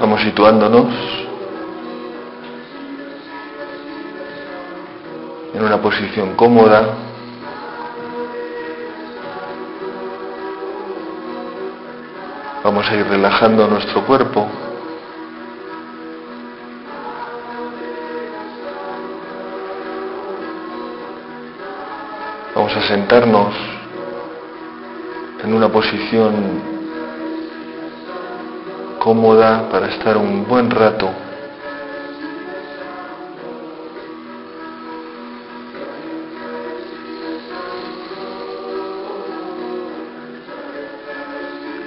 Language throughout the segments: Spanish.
Vamos situándonos en una posición cómoda. Vamos a ir relajando nuestro cuerpo. Vamos a sentarnos en una posición cómoda para estar un buen rato.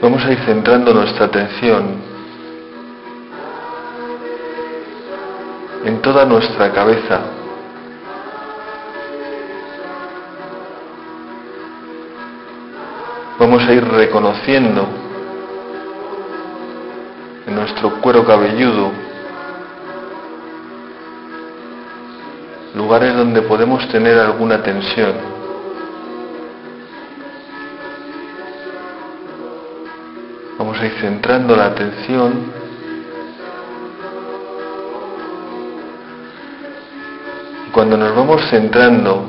Vamos a ir centrando nuestra atención en toda nuestra cabeza. Vamos a ir reconociendo en nuestro cuero cabelludo lugares donde podemos tener alguna tensión. Vamos a ir centrando la atención y cuando nos vamos centrando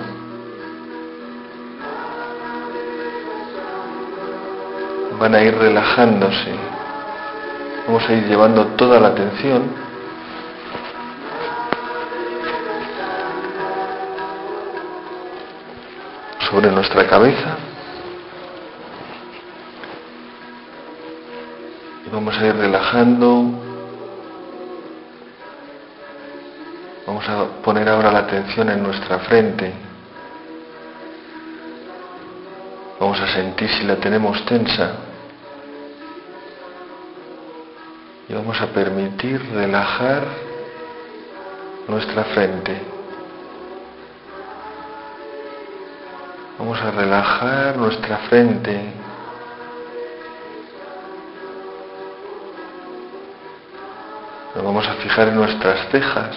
van a ir relajándose. Vamos a ir llevando toda la atención sobre nuestra cabeza y vamos a ir relajando. Vamos a poner ahora la atención en nuestra frente. Vamos a sentir si la tenemos tensa. Y vamos a permitir relajar nuestra frente. Vamos a relajar nuestra frente. Nos vamos a fijar en nuestras cejas.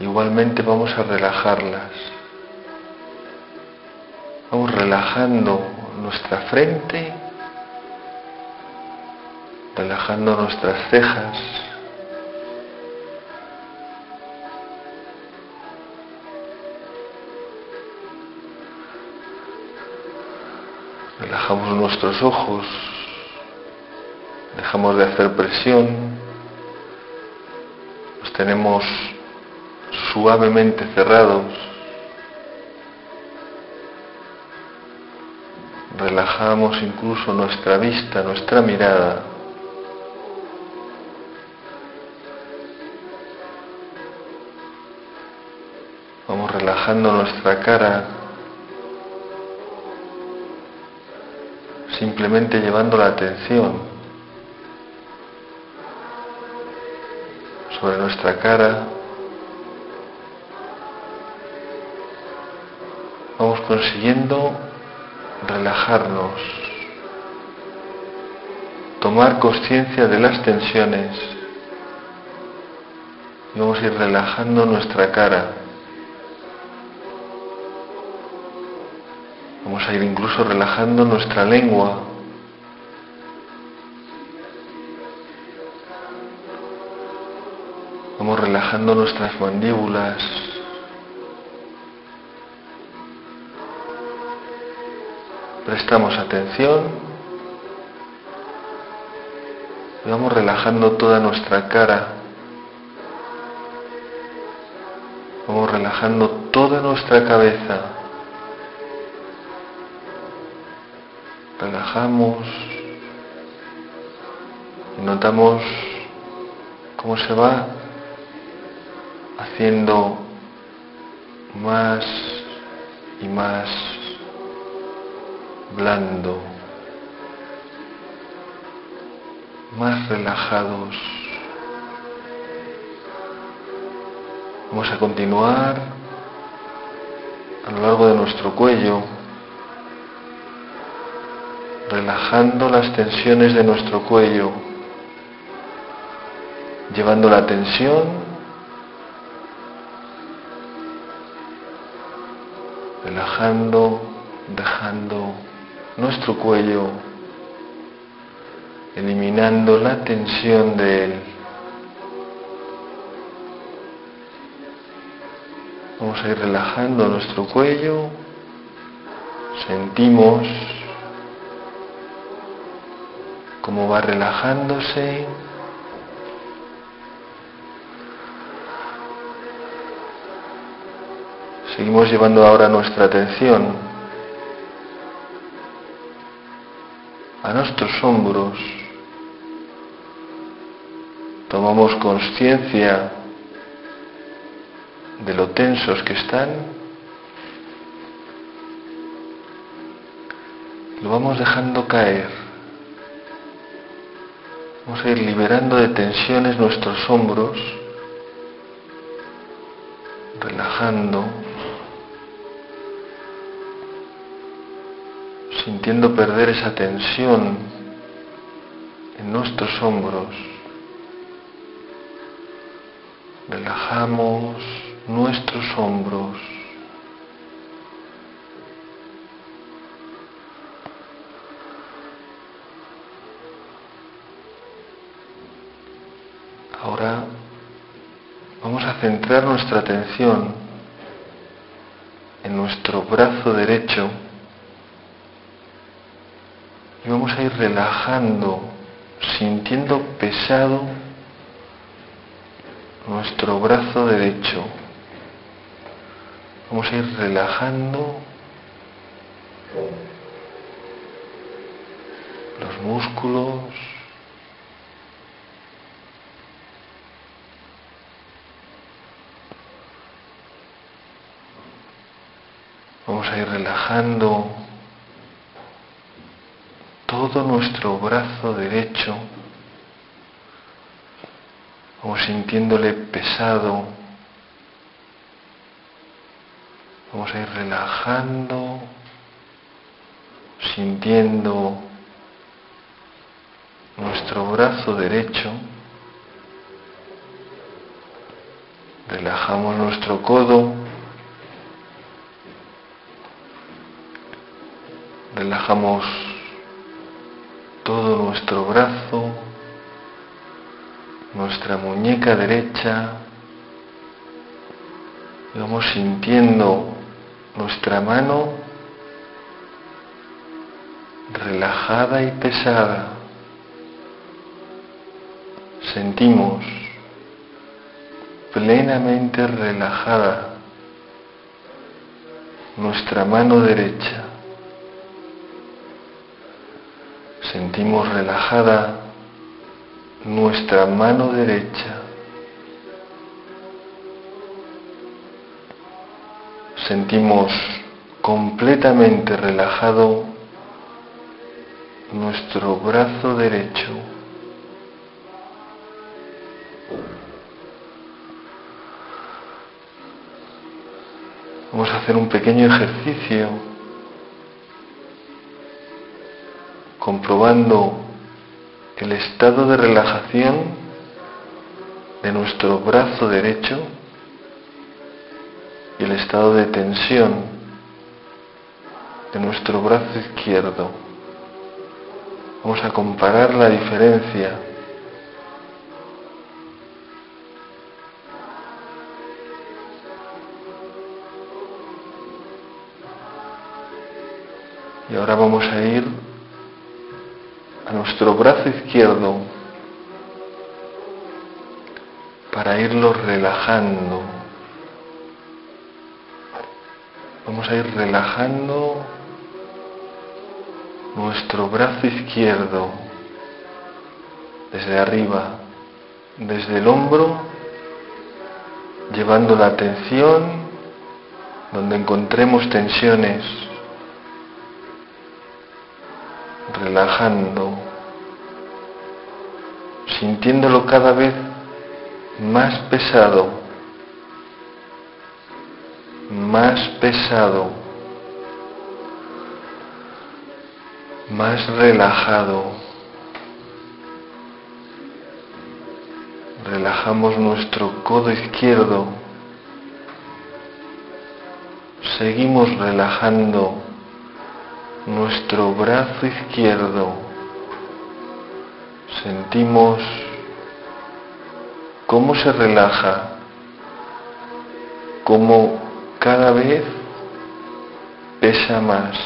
Igualmente vamos a relajarlas. Vamos relajando nuestra frente, relajando nuestras cejas. Relajamos nuestros ojos, dejamos de hacer presión, los tenemos suavemente cerrados. relajamos incluso nuestra vista, nuestra mirada. Vamos relajando nuestra cara, simplemente llevando la atención sobre nuestra cara. Vamos consiguiendo relajarnos, tomar conciencia de las tensiones y vamos a ir relajando nuestra cara. Vamos a ir incluso relajando nuestra lengua. Vamos relajando nuestras mandíbulas. Prestamos atención vamos relajando toda nuestra cara. Vamos relajando toda nuestra cabeza. Relajamos y notamos cómo se va haciendo más y más blando, más relajados. Vamos a continuar a lo largo de nuestro cuello, relajando las tensiones de nuestro cuello, llevando la tensión relajando, dejando nuestro cuello eliminando la tensión de él. Vamos a ir relajando nuestro cuello, sentimos cómo va relajándose. Seguimos llevando ahora nuestra atención a nuestros hombros. Tomamos conciencia de lo tensos que están. Lo vamos dejando caer. Vamos a ir liberando de tensiones nuestros hombros, relajando. sintiendo perder esa tensión en nuestros hombros. Relajamos nuestros hombros. Ahora vamos a centrar nuestra atención en nuestro brazo derecho y vamos a ir relajando, sintiendo pesado nuestro brazo derecho. Vamos a ir relajando los músculos. Vamos a ir relajando todo nuestro brazo derecho, vamos sintiéndole pesado, vamos a ir relajando, sintiendo nuestro brazo derecho, relajamos nuestro codo, relajamos todo nuestro brazo, nuestra muñeca derecha, vamos sintiendo nuestra mano relajada y pesada. Sentimos plenamente relajada nuestra mano derecha. Sentimos relajada nuestra mano derecha. Sentimos completamente relajado nuestro brazo derecho. Vamos a hacer un pequeño ejercicio comprobando el estado de relajación de nuestro brazo derecho y el estado de tensión de nuestro brazo izquierdo. Vamos a comparar la diferencia Y ahora vamos a ir nuestro brazo izquierdo para irlo relajando. Vamos a ir relajando nuestro brazo izquierdo desde arriba, desde el hombro, llevando la atención donde encontremos tensiones relajando, sintiéndolo cada vez más pesado, más pesado, más relajado. Relajamos nuestro codo izquierdo. Seguimos relajando nuestro brazo izquierdo, sentimos cómo se relaja, cómo cada vez pesa más.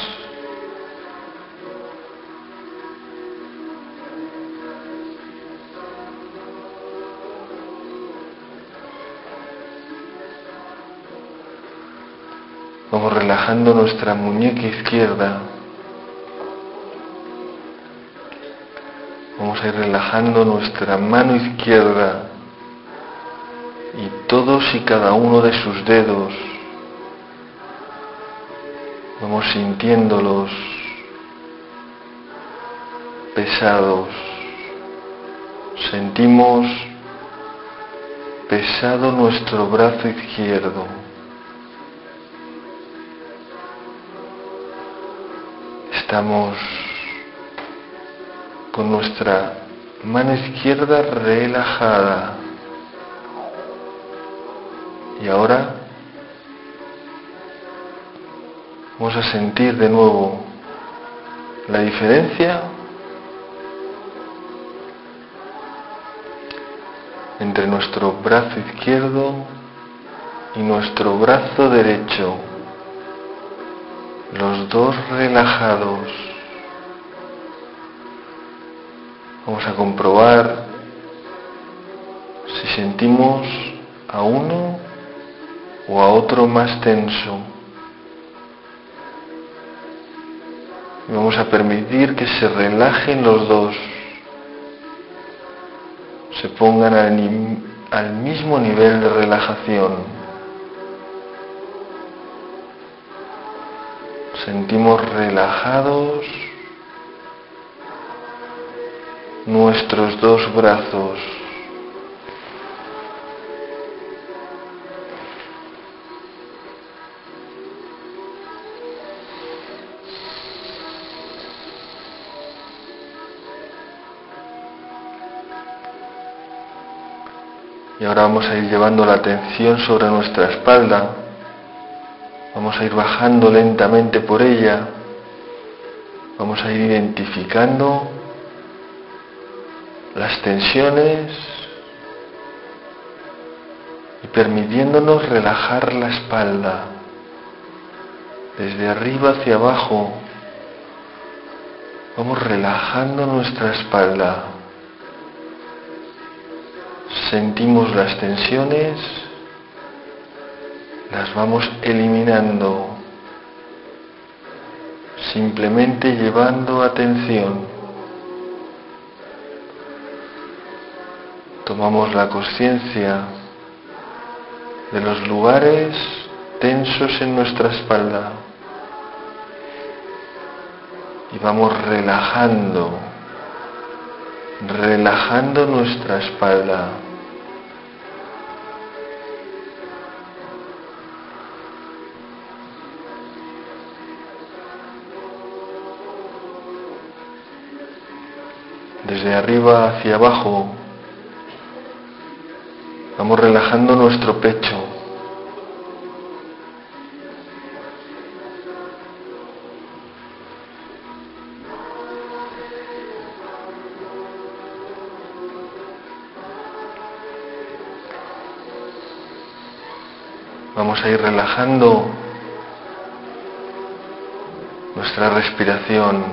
Vamos relajando nuestra muñeca izquierda. Relajando nuestra mano izquierda y todos y cada uno de sus dedos. Vamos sintiéndolos pesados. Sentimos pesado nuestro brazo izquierdo. Estamos con nuestra mano izquierda relajada. Y ahora vamos a sentir de nuevo la diferencia entre nuestro brazo izquierdo y nuestro brazo derecho, los dos relajados. Vamos a comprobar si sentimos a uno o a otro más tenso. Vamos a permitir que se relajen los dos, se pongan al, mismo nivel de relajación. Sentimos relajados nuestros dos brazos. Y ahora vamos a ir llevando la atención sobre nuestra espalda. Vamos a ir bajando lentamente por ella. Vamos a ir identificando las tensiones y permitiéndonos relajar la espalda desde arriba hacia abajo. Vamos relajando nuestra espalda. Sentimos las tensiones, las vamos eliminando, simplemente llevando atención. Tomamos la conciencia de los lugares tensos en nuestra espalda y vamos relajando, relajando nuestra espalda. Desde arriba hacia abajo vamos relajando nuestro pecho. Vamos a ir relajando nuestra respiración.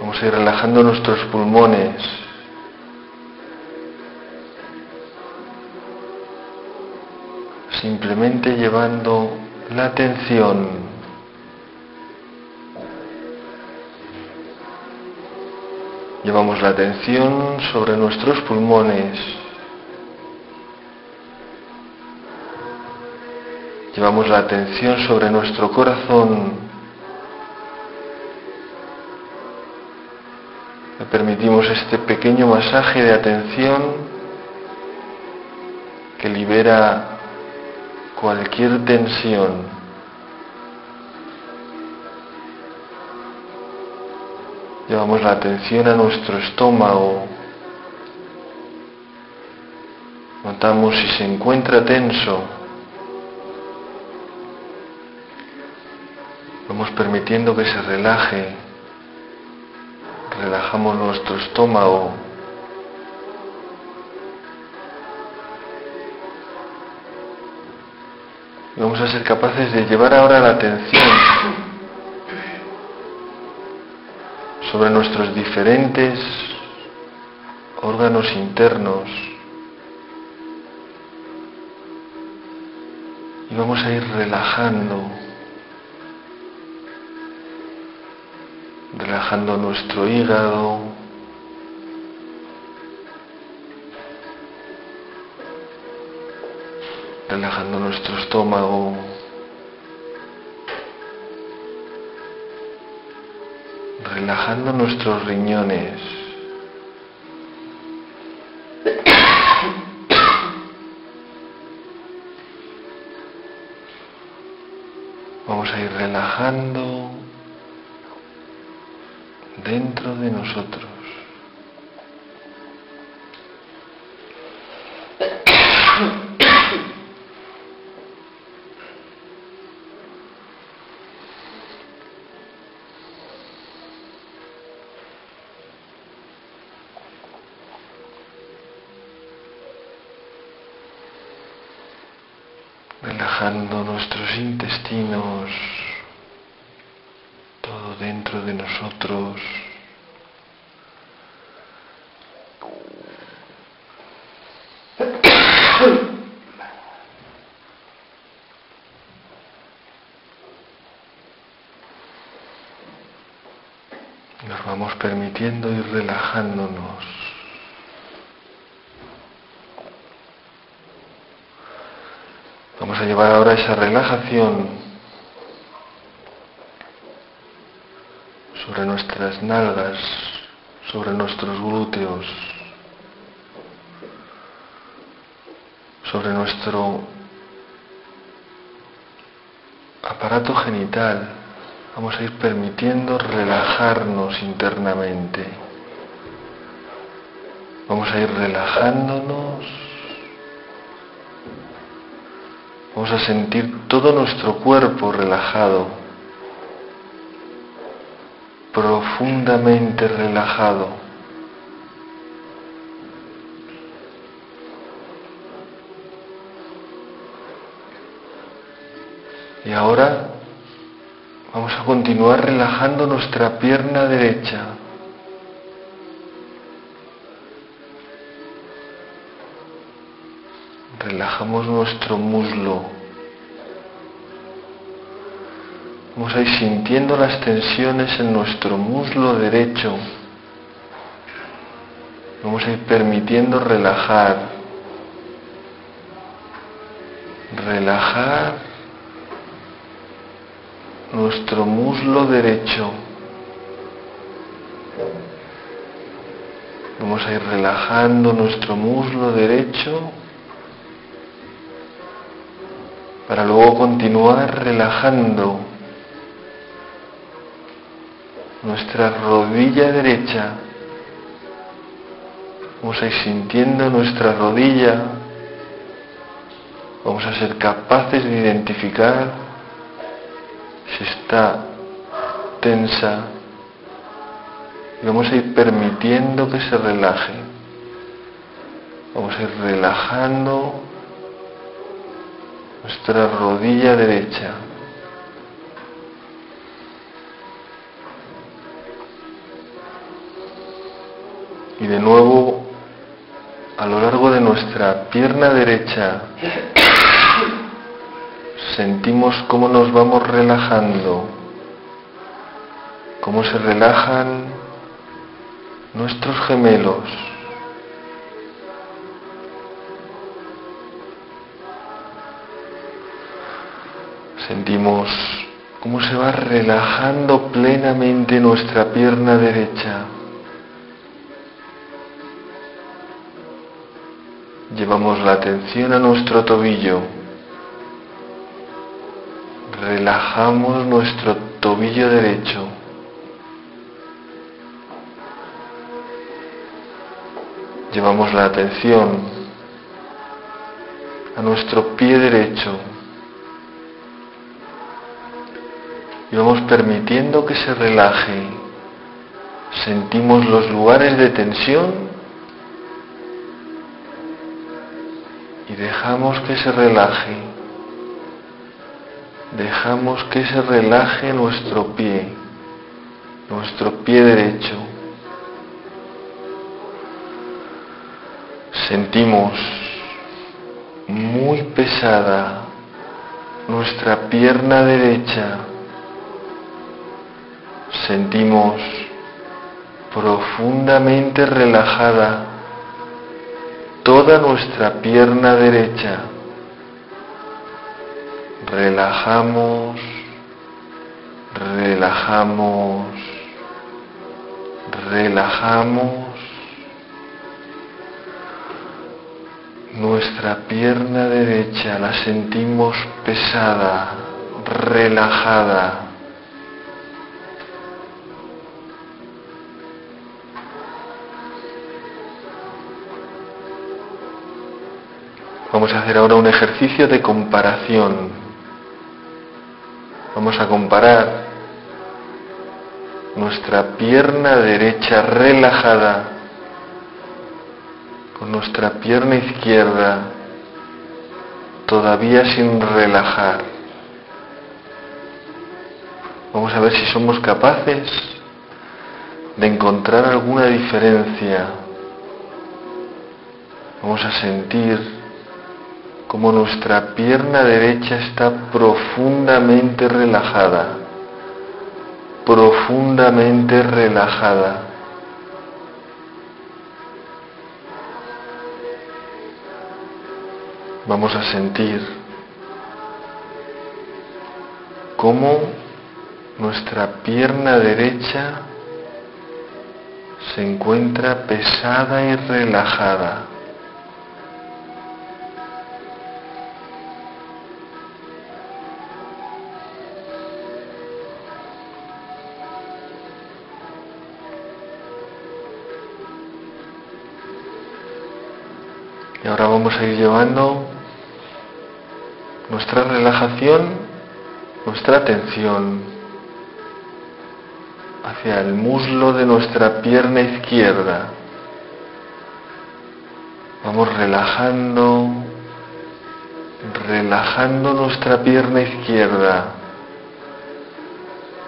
Vamos a ir relajando nuestros pulmones. Simplemente llevando la atención Llevamos la atención sobre nuestros pulmones. Llevamos la atención sobre nuestro corazón. Le permitimos este pequeño masaje de atención que libera cualquier tensión. Llevamos la atención a nuestro estómago. Notamos si se encuentra tenso. Vamos permitiendo que se relaje. Relajamos nuestro estómago. Vamos a ser capaces de llevar ahora la atención sobre nuestros diferentes órganos internos. Y vamos a ir relajando, relajando nuestro hígado, relajando nuestro estómago. Relajando nuestros riñones. Vamos a ir relajando dentro de nosotros. Relajando nuestros intestinos, todo dentro de nosotros. Nos vamos permitiendo ir relajándonos. Vamos a llevar ahora esa relajación sobre nuestras nalgas, sobre nuestros glúteos, sobre nuestro aparato genital. Vamos a ir permitiendo relajarnos internamente. Vamos a ir relajándonos Vamos a sentir todo nuestro cuerpo relajado, profundamente relajado. Y ahora vamos a continuar relajando nuestra pierna derecha. Relajamos nuestro muslo. Vamos a ir sintiendo las tensiones en nuestro muslo derecho. Vamos a ir permitiendo relajar. Relajar nuestro muslo derecho. Vamos a ir relajando nuestro muslo derecho para luego continuar relajando nuestra rodilla derecha. Vamos a ir sintiendo nuestra rodilla. Vamos a ser capaces de identificar si está tensa y vamos a ir permitiendo que se relaje. Vamos a ir relajando nuestra rodilla derecha. Y de nuevo, a lo largo de nuestra pierna derecha, sentimos cómo nos vamos relajando, cómo se relajan nuestros gemelos. Sentimos cómo se va relajando plenamente nuestra pierna derecha. Llevamos la atención a nuestro tobillo. Relajamos nuestro tobillo derecho. Llevamos la atención a nuestro pie derecho. Y vamos permitiendo que se relaje. Sentimos los lugares de tensión y dejamos que se relaje. dejamos que se relaje nuestro pie, nuestro pie derecho. Sentimos muy pesada nuestra pierna derecha. Sentimos profundamente relajada toda nuestra pierna derecha relajamos, relajamos, relajamos nuestra pierna derecha, la sentimos pesada, relajada. Vamos a hacer ahora un ejercicio de comparación Vamos a comparar nuestra pierna derecha relajada con nuestra pierna izquierda todavía sin relajar. Vamos a ver si somos capaces de encontrar alguna diferencia. Vamos a sentir como nuestra pierna derecha está profundamente relajada, profundamente relajada. Vamos a sentir cómo nuestra pierna derecha se encuentra pesada y relajada. Y ahora vamos a ir llevando nuestra relajación, nuestra atención hacia el muslo de nuestra pierna izquierda. Vamos relajando, relajando nuestra pierna izquierda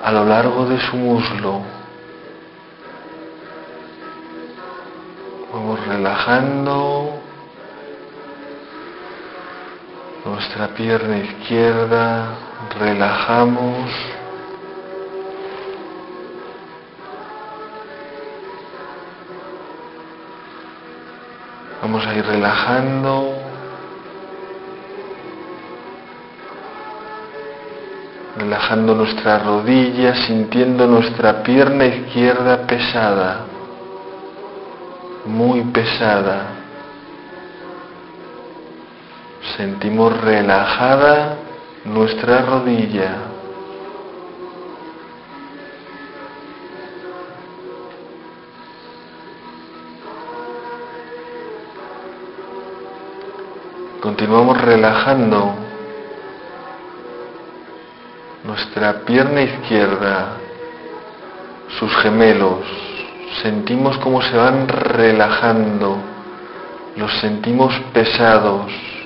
a lo largo de su muslo. Vamos relajando nuestra pierna izquierda, relajamos. Vamos a ir relajando. Relajando nuestra rodilla, sintiendo nuestra pierna izquierda pesada, muy pesada. Sentimos relajada nuestra rodilla. Continuamos relajando nuestra pierna izquierda, sus gemelos. Sentimos cómo se van relajando, los sentimos pesados.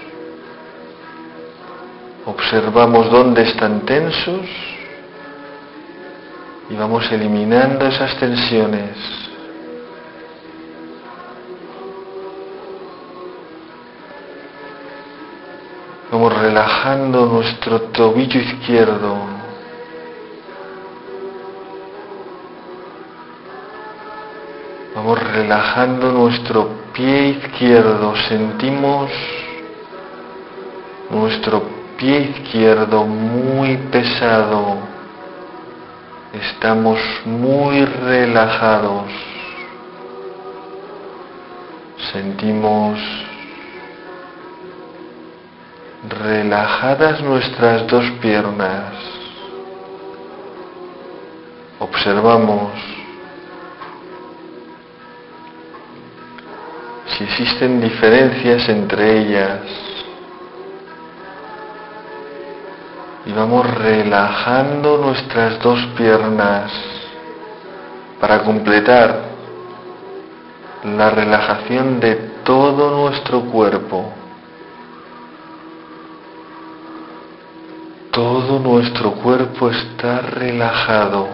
Observamos dónde están tensos y vamos eliminando esas tensiones. Vamos relajando nuestro tobillo izquierdo. Vamos relajando nuestro pie izquierdo. Sentimos nuestro pie izquierdo muy pesado. Estamos muy relajados. Sentimos relajadas nuestras dos piernas. Observamos si existen diferencias entre ellas. Y vamos relajando nuestras dos piernas para completar la relajación de todo nuestro cuerpo. Todo nuestro cuerpo está relajado.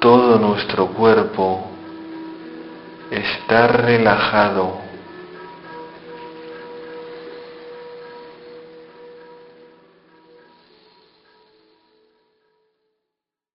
Todo nuestro cuerpo está relajado.